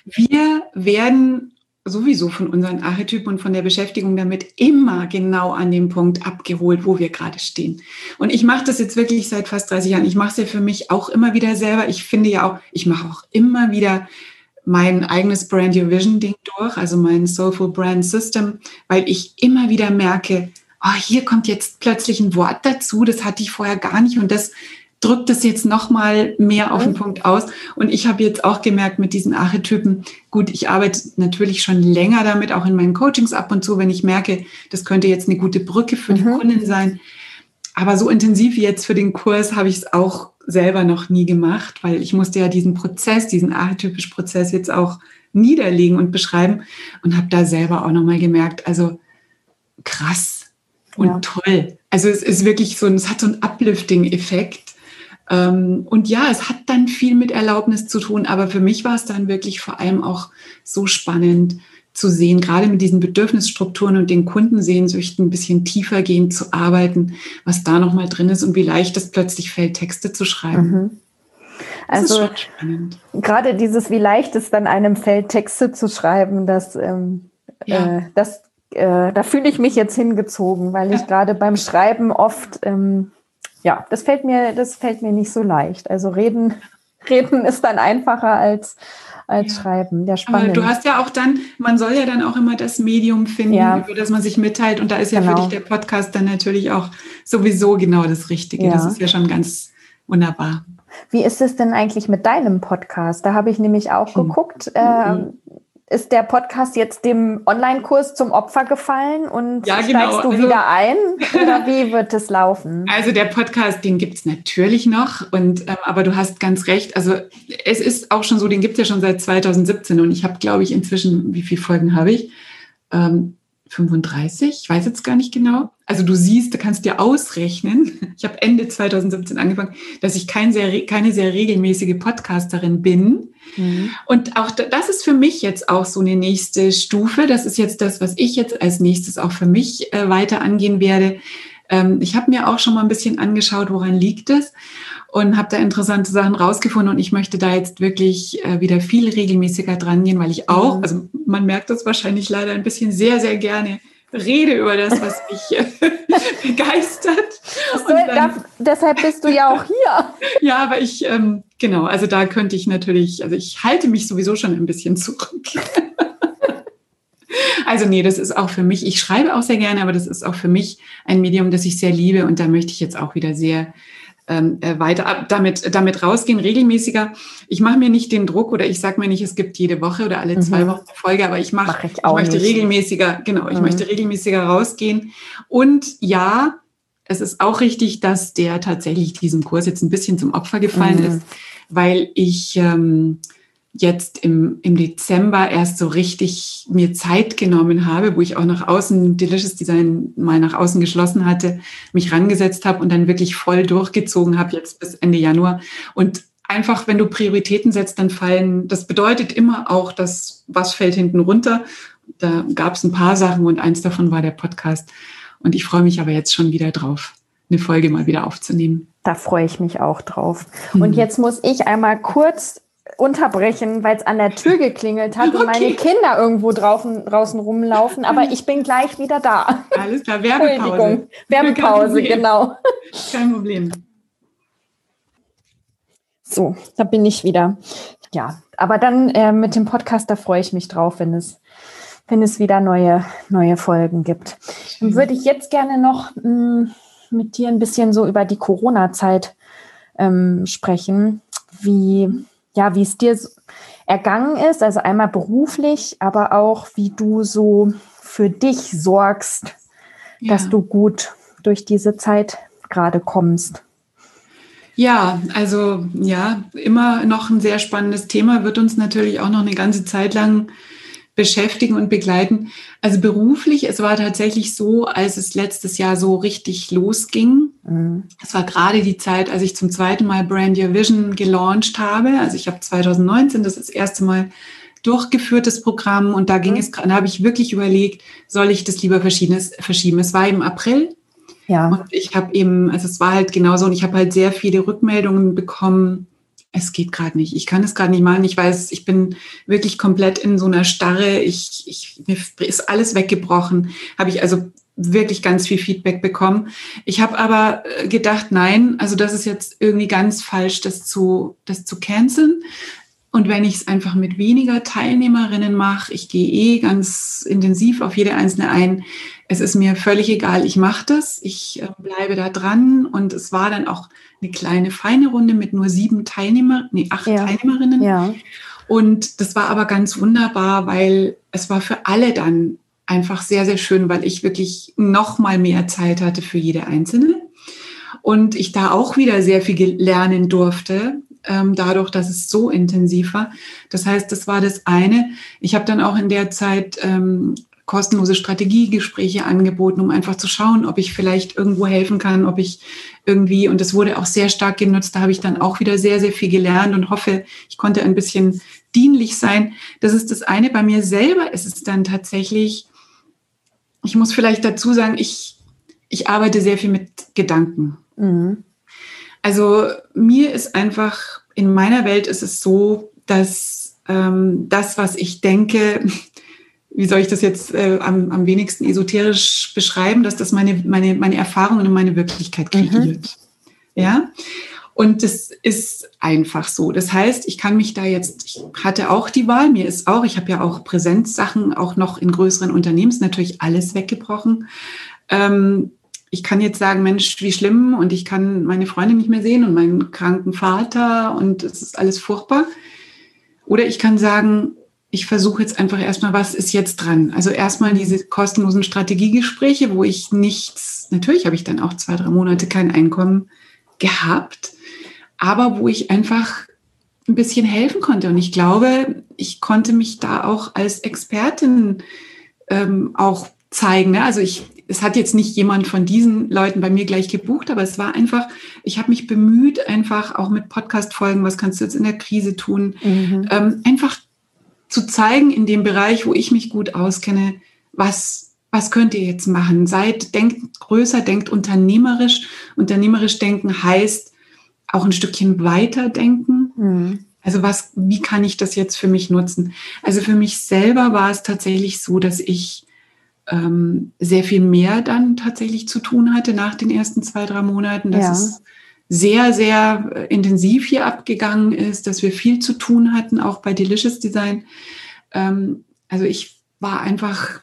Wir werden sowieso von unseren Archetypen und von der Beschäftigung damit immer genau an dem Punkt abgeholt, wo wir gerade stehen. Und ich mache das jetzt wirklich seit fast 30 Jahren. Ich mache es ja für mich auch immer wieder selber. Ich finde ja auch, ich mache auch immer wieder mein eigenes Brand Your Vision Ding durch, also mein Soulful Brand System, weil ich immer wieder merke, oh, hier kommt jetzt plötzlich ein Wort dazu, das hatte ich vorher gar nicht und das drückt das jetzt noch mal mehr auf den mhm. Punkt aus. Und ich habe jetzt auch gemerkt mit diesen Archetypen, gut, ich arbeite natürlich schon länger damit, auch in meinen Coachings ab und zu, wenn ich merke, das könnte jetzt eine gute Brücke für die mhm. Kunden sein. Aber so intensiv wie jetzt für den Kurs habe ich es auch selber noch nie gemacht, weil ich musste ja diesen Prozess, diesen archetypischen Prozess jetzt auch niederlegen und beschreiben und habe da selber auch noch mal gemerkt, also krass und ja. toll. Also es ist wirklich so, es hat so einen Uplifting-Effekt und ja, es hat dann viel mit Erlaubnis zu tun, aber für mich war es dann wirklich vor allem auch so spannend zu sehen, gerade mit diesen Bedürfnisstrukturen und den Kundensehnsüchten ein bisschen tiefer gehen zu arbeiten, was da nochmal drin ist und wie leicht es plötzlich fällt, Texte zu schreiben. Mhm. Also gerade dieses, wie leicht es dann einem fällt, Texte zu schreiben, das, ähm, ja. äh, das äh, da fühle ich mich jetzt hingezogen, weil ich gerade beim Schreiben oft ähm, ja, das fällt mir, das fällt mir nicht so leicht. Also reden, reden ist dann einfacher als, als ja. schreiben. Ja, spannend. Aber du hast ja auch dann, man soll ja dann auch immer das Medium finden, ja. über das man sich mitteilt. Und da ist ja genau. für dich der Podcast dann natürlich auch sowieso genau das Richtige. Ja. Das ist ja schon ganz wunderbar. Wie ist es denn eigentlich mit deinem Podcast? Da habe ich nämlich auch hm. geguckt. Mhm. Ist der Podcast jetzt dem Online-Kurs zum Opfer gefallen und ja, genau. steigst du also, wieder ein? Oder wie wird es laufen? Also der Podcast, den gibt es natürlich noch, und, ähm, aber du hast ganz recht. Also es ist auch schon so, den gibt es ja schon seit 2017 und ich habe, glaube ich, inzwischen, wie viele Folgen habe ich? Ähm, 35, ich weiß jetzt gar nicht genau. Also du siehst, du kannst dir ausrechnen, ich habe Ende 2017 angefangen, dass ich kein sehr, keine sehr regelmäßige Podcasterin bin. Mhm. Und auch das ist für mich jetzt auch so eine nächste Stufe. Das ist jetzt das, was ich jetzt als nächstes auch für mich äh, weiter angehen werde. Ähm, ich habe mir auch schon mal ein bisschen angeschaut, woran liegt es und habe da interessante Sachen rausgefunden und ich möchte da jetzt wirklich äh, wieder viel regelmäßiger dran gehen, weil ich auch, mhm. also man merkt das wahrscheinlich leider ein bisschen sehr, sehr gerne rede über das, was mich begeistert. So, dann, darf, deshalb bist du ja auch hier. ja, aber ich, ähm, genau, also da könnte ich natürlich, also ich halte mich sowieso schon ein bisschen zurück. also nee, das ist auch für mich, ich schreibe auch sehr gerne, aber das ist auch für mich ein Medium, das ich sehr liebe und da möchte ich jetzt auch wieder sehr äh, weiter damit, damit rausgehen, regelmäßiger. Ich mache mir nicht den Druck oder ich sage mir nicht, es gibt jede Woche oder alle zwei mhm. Wochen eine Folge, aber ich mache, mach ich, ich, möchte nicht. regelmäßiger, genau, ich mhm. möchte regelmäßiger rausgehen. Und ja, es ist auch richtig, dass der tatsächlich diesem Kurs jetzt ein bisschen zum Opfer gefallen mhm. ist, weil ich ähm, jetzt im, im Dezember erst so richtig mir Zeit genommen habe, wo ich auch nach außen Delicious Design mal nach außen geschlossen hatte, mich rangesetzt habe und dann wirklich voll durchgezogen habe jetzt bis Ende Januar. Und einfach, wenn du Prioritäten setzt, dann fallen, das bedeutet immer auch, dass was fällt hinten runter. Da gab es ein paar Sachen und eins davon war der Podcast. Und ich freue mich aber jetzt schon wieder drauf, eine Folge mal wieder aufzunehmen. Da freue ich mich auch drauf. Und hm. jetzt muss ich einmal kurz unterbrechen, weil es an der Tür geklingelt hat okay. und meine Kinder irgendwo draußen, draußen rumlaufen. Aber ich bin gleich wieder da. Alles klar, Werbepause. Werbepause, genau. Kein Problem. So, da bin ich wieder. Ja, aber dann äh, mit dem Podcast, da freue ich mich drauf, wenn es, wenn es wieder neue, neue Folgen gibt. Dann würde ich jetzt gerne noch mh, mm, mit dir ein bisschen so über die Corona-Zeit ähm, sprechen. Wie, ja, wie es dir ergangen ist, also einmal beruflich, aber auch wie du so für dich sorgst, ja. dass du gut durch diese Zeit gerade kommst. Ja, also ja, immer noch ein sehr spannendes Thema, wird uns natürlich auch noch eine ganze Zeit lang beschäftigen und begleiten. Also beruflich, es war tatsächlich so, als es letztes Jahr so richtig losging. Mhm. Es war gerade die Zeit, als ich zum zweiten Mal Brand Your Vision gelauncht habe. Also ich habe 2019 das, das erste Mal durchgeführtes Programm und da ging mhm. es, da habe ich wirklich überlegt, soll ich das lieber verschieben? Es war im April ja. Und ich habe eben, also es war halt genauso und ich habe halt sehr viele Rückmeldungen bekommen. Es geht gerade nicht. Ich kann es gerade nicht machen. Ich weiß, ich bin wirklich komplett in so einer Starre. Ich, ich, mir ist alles weggebrochen. Habe ich also wirklich ganz viel Feedback bekommen. Ich habe aber äh, gedacht, nein, also das ist jetzt irgendwie ganz falsch, das zu, das zu canceln. Und wenn ich es einfach mit weniger Teilnehmerinnen mache, ich gehe eh ganz intensiv auf jede einzelne ein, es ist mir völlig egal, ich mache das, ich äh, bleibe da dran. Und es war dann auch eine kleine, feine Runde mit nur sieben Teilnehmer, nee, acht ja. Teilnehmerinnen. Ja. Und das war aber ganz wunderbar, weil es war für alle dann einfach sehr, sehr schön, weil ich wirklich noch mal mehr Zeit hatte für jede Einzelne. Und ich da auch wieder sehr viel lernen durfte, ähm, dadurch, dass es so intensiv war. Das heißt, das war das eine. Ich habe dann auch in der Zeit ähm, kostenlose Strategiegespräche angeboten, um einfach zu schauen, ob ich vielleicht irgendwo helfen kann, ob ich irgendwie, und das wurde auch sehr stark genutzt, da habe ich dann auch wieder sehr, sehr viel gelernt und hoffe, ich konnte ein bisschen dienlich sein. Das ist das eine. Bei mir selber ist es dann tatsächlich, ich muss vielleicht dazu sagen, ich, ich arbeite sehr viel mit Gedanken. Mhm. Also mir ist einfach, in meiner Welt ist es so, dass ähm, das, was ich denke, wie soll ich das jetzt äh, am, am wenigsten esoterisch beschreiben, dass das meine, meine, meine Erfahrungen und meine Wirklichkeit mhm. kreiert. Mhm. Ja. Und das ist einfach so. Das heißt, ich kann mich da jetzt, ich hatte auch die Wahl, mir ist auch, ich habe ja auch Präsenzsachen auch noch in größeren Unternehmen, natürlich alles weggebrochen. Ähm, ich kann jetzt sagen, Mensch, wie schlimm und ich kann meine Freunde nicht mehr sehen und meinen kranken Vater und es ist alles furchtbar. Oder ich kann sagen, ich versuche jetzt einfach erstmal, was ist jetzt dran? Also erstmal diese kostenlosen Strategiegespräche, wo ich nichts, natürlich habe ich dann auch zwei, drei Monate kein Einkommen gehabt, aber wo ich einfach ein bisschen helfen konnte. Und ich glaube, ich konnte mich da auch als Expertin ähm, auch zeigen. Ne? Also ich, es hat jetzt nicht jemand von diesen Leuten bei mir gleich gebucht, aber es war einfach, ich habe mich bemüht, einfach auch mit Podcast-Folgen, was kannst du jetzt in der Krise tun, mhm. ähm, einfach zu zeigen in dem Bereich, wo ich mich gut auskenne, was, was könnt ihr jetzt machen? Seid, denkt größer, denkt unternehmerisch. Unternehmerisch denken heißt auch ein Stückchen weiter denken. Mhm. Also was, wie kann ich das jetzt für mich nutzen? Also für mich selber war es tatsächlich so, dass ich ähm, sehr viel mehr dann tatsächlich zu tun hatte nach den ersten zwei, drei Monaten. Das ja. ist sehr, sehr äh, intensiv hier abgegangen ist, dass wir viel zu tun hatten, auch bei Delicious Design. Ähm, also ich war einfach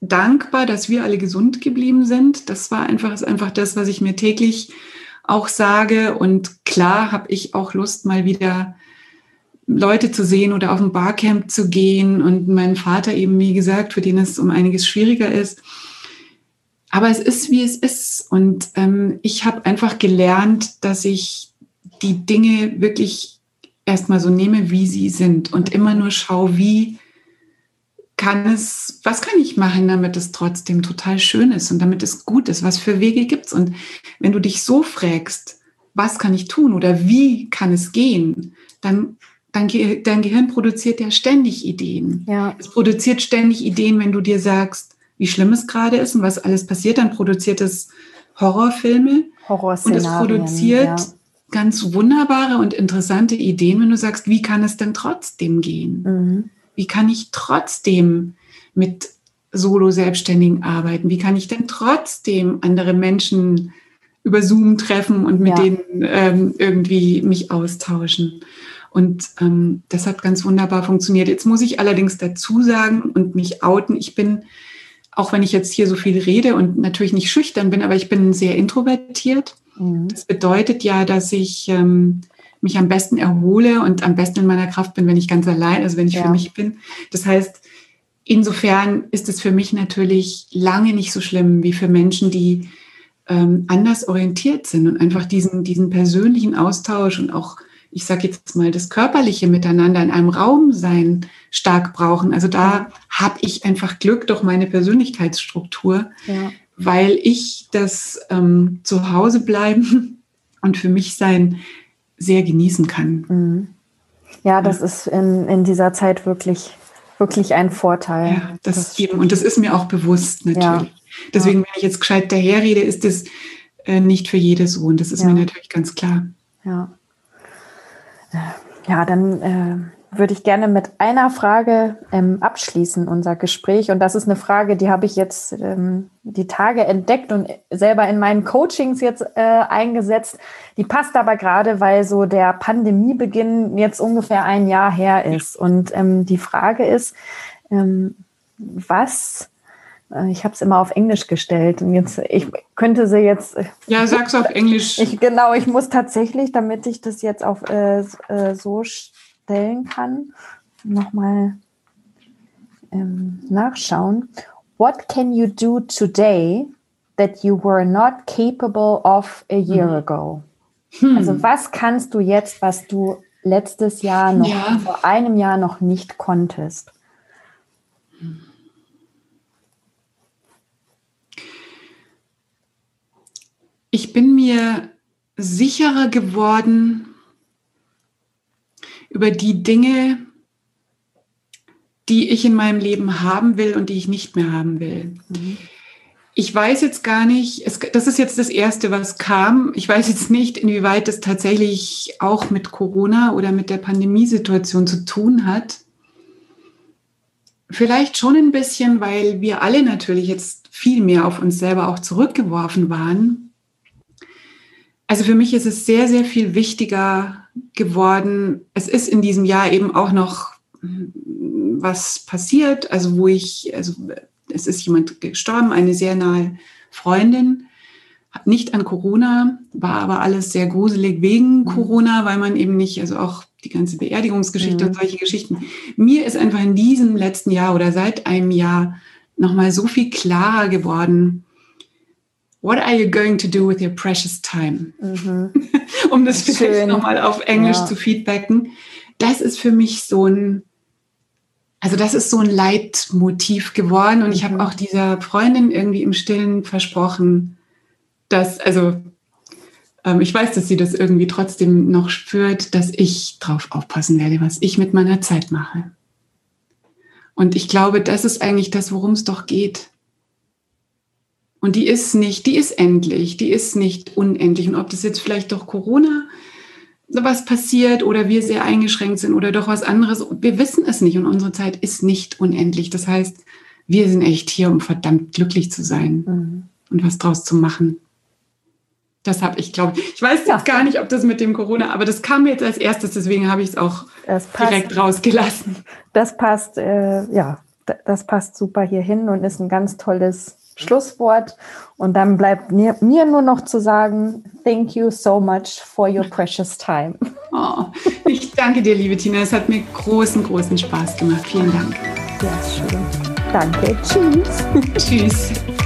dankbar, dass wir alle gesund geblieben sind. Das war einfach, ist einfach das, was ich mir täglich auch sage. Und klar habe ich auch Lust, mal wieder Leute zu sehen oder auf ein Barcamp zu gehen. Und mein Vater eben, wie gesagt, für den es um einiges schwieriger ist. Aber es ist, wie es ist. Und ähm, ich habe einfach gelernt, dass ich die Dinge wirklich erstmal so nehme, wie sie sind und immer nur schaue, wie kann es, was kann ich machen, damit es trotzdem total schön ist und damit es gut ist, was für Wege gibt es. Und wenn du dich so fragst, was kann ich tun oder wie kann es gehen, dann dein, dein Gehirn produziert ja ständig Ideen. Ja. Es produziert ständig Ideen, wenn du dir sagst, wie schlimm es gerade ist und was alles passiert, dann produziert es Horrorfilme und es produziert ja. ganz wunderbare und interessante Ideen, wenn du sagst, wie kann es denn trotzdem gehen? Mhm. Wie kann ich trotzdem mit Solo-Selbstständigen arbeiten? Wie kann ich denn trotzdem andere Menschen über Zoom treffen und mit ja. denen ähm, irgendwie mich austauschen? Und ähm, das hat ganz wunderbar funktioniert. Jetzt muss ich allerdings dazu sagen und mich outen, ich bin auch wenn ich jetzt hier so viel rede und natürlich nicht schüchtern bin, aber ich bin sehr introvertiert. Mhm. Das bedeutet ja, dass ich ähm, mich am besten erhole und am besten in meiner Kraft bin, wenn ich ganz allein, also wenn ich ja. für mich bin. Das heißt, insofern ist es für mich natürlich lange nicht so schlimm wie für Menschen, die ähm, anders orientiert sind und einfach diesen, diesen persönlichen Austausch und auch, ich sage jetzt mal, das körperliche Miteinander in einem Raum sein stark brauchen. Also da habe ich einfach Glück durch meine Persönlichkeitsstruktur, ja. weil ich das ähm, zu Hause bleiben und für mich sein sehr genießen kann. Mhm. Ja, das ja. ist in, in dieser Zeit wirklich, wirklich ein Vorteil. Ja, das, das eben, und das ist mir auch bewusst natürlich. Ja. Deswegen, wenn ich jetzt gescheit daherrede, ist das äh, nicht für jede so. Und das ist mir natürlich ganz klar. Ja. Ja, dann äh, würde ich gerne mit einer Frage ähm, abschließen, unser Gespräch. Und das ist eine Frage, die habe ich jetzt ähm, die Tage entdeckt und selber in meinen Coachings jetzt äh, eingesetzt. Die passt aber gerade, weil so der Pandemiebeginn jetzt ungefähr ein Jahr her ist. Und ähm, die Frage ist, ähm, was ich habe es immer auf Englisch gestellt und jetzt ich könnte sie jetzt. Ja, sag's auf Englisch. Ich, genau, ich muss tatsächlich, damit ich das jetzt auf äh, äh so stellen kann, nochmal ähm, nachschauen. What can you do today that you were not capable of a year mhm. ago? Hm. Also was kannst du jetzt, was du letztes Jahr noch, ja. vor einem Jahr noch nicht konntest? Ich bin mir sicherer geworden, über die Dinge, die ich in meinem Leben haben will und die ich nicht mehr haben will. Mhm. Ich weiß jetzt gar nicht, es, das ist jetzt das Erste, was kam. Ich weiß jetzt nicht, inwieweit das tatsächlich auch mit Corona oder mit der Pandemiesituation zu tun hat. Vielleicht schon ein bisschen, weil wir alle natürlich jetzt viel mehr auf uns selber auch zurückgeworfen waren. Also für mich ist es sehr, sehr viel wichtiger, geworden. Es ist in diesem Jahr eben auch noch was passiert, also wo ich, also es ist jemand gestorben, eine sehr nahe Freundin, nicht an Corona, war aber alles sehr gruselig wegen mhm. Corona, weil man eben nicht, also auch die ganze Beerdigungsgeschichte mhm. und solche Geschichten. Mir ist einfach in diesem letzten Jahr oder seit einem Jahr nochmal so viel klarer geworden, What are you going to do with your precious time? Mhm. um das Schön. vielleicht nochmal auf Englisch ja. zu feedbacken. Das ist für mich so ein, also das ist so ein Leitmotiv geworden. Und ich habe mhm. auch dieser Freundin irgendwie im Stillen versprochen, dass, also ähm, ich weiß, dass sie das irgendwie trotzdem noch spürt, dass ich drauf aufpassen werde, was ich mit meiner Zeit mache. Und ich glaube, das ist eigentlich das, worum es doch geht. Und die ist nicht, die ist endlich, die ist nicht unendlich. Und ob das jetzt vielleicht durch Corona was passiert oder wir sehr eingeschränkt sind oder doch was anderes, wir wissen es nicht und unsere Zeit ist nicht unendlich. Das heißt, wir sind echt hier, um verdammt glücklich zu sein mhm. und was draus zu machen. Das habe ich, glaube ich. Ich weiß jetzt ja. gar nicht, ob das mit dem Corona, aber das kam mir jetzt als erstes, deswegen habe ich es auch direkt rausgelassen. Das passt, äh, ja, das passt super hier hin und ist ein ganz tolles Schlusswort. Und dann bleibt mir, mir nur noch zu sagen, thank you so much for your precious time. Oh, ich danke dir, liebe Tina. Es hat mir großen, großen Spaß gemacht. Vielen Dank. Ja, schön. Danke. Tschüss. Tschüss.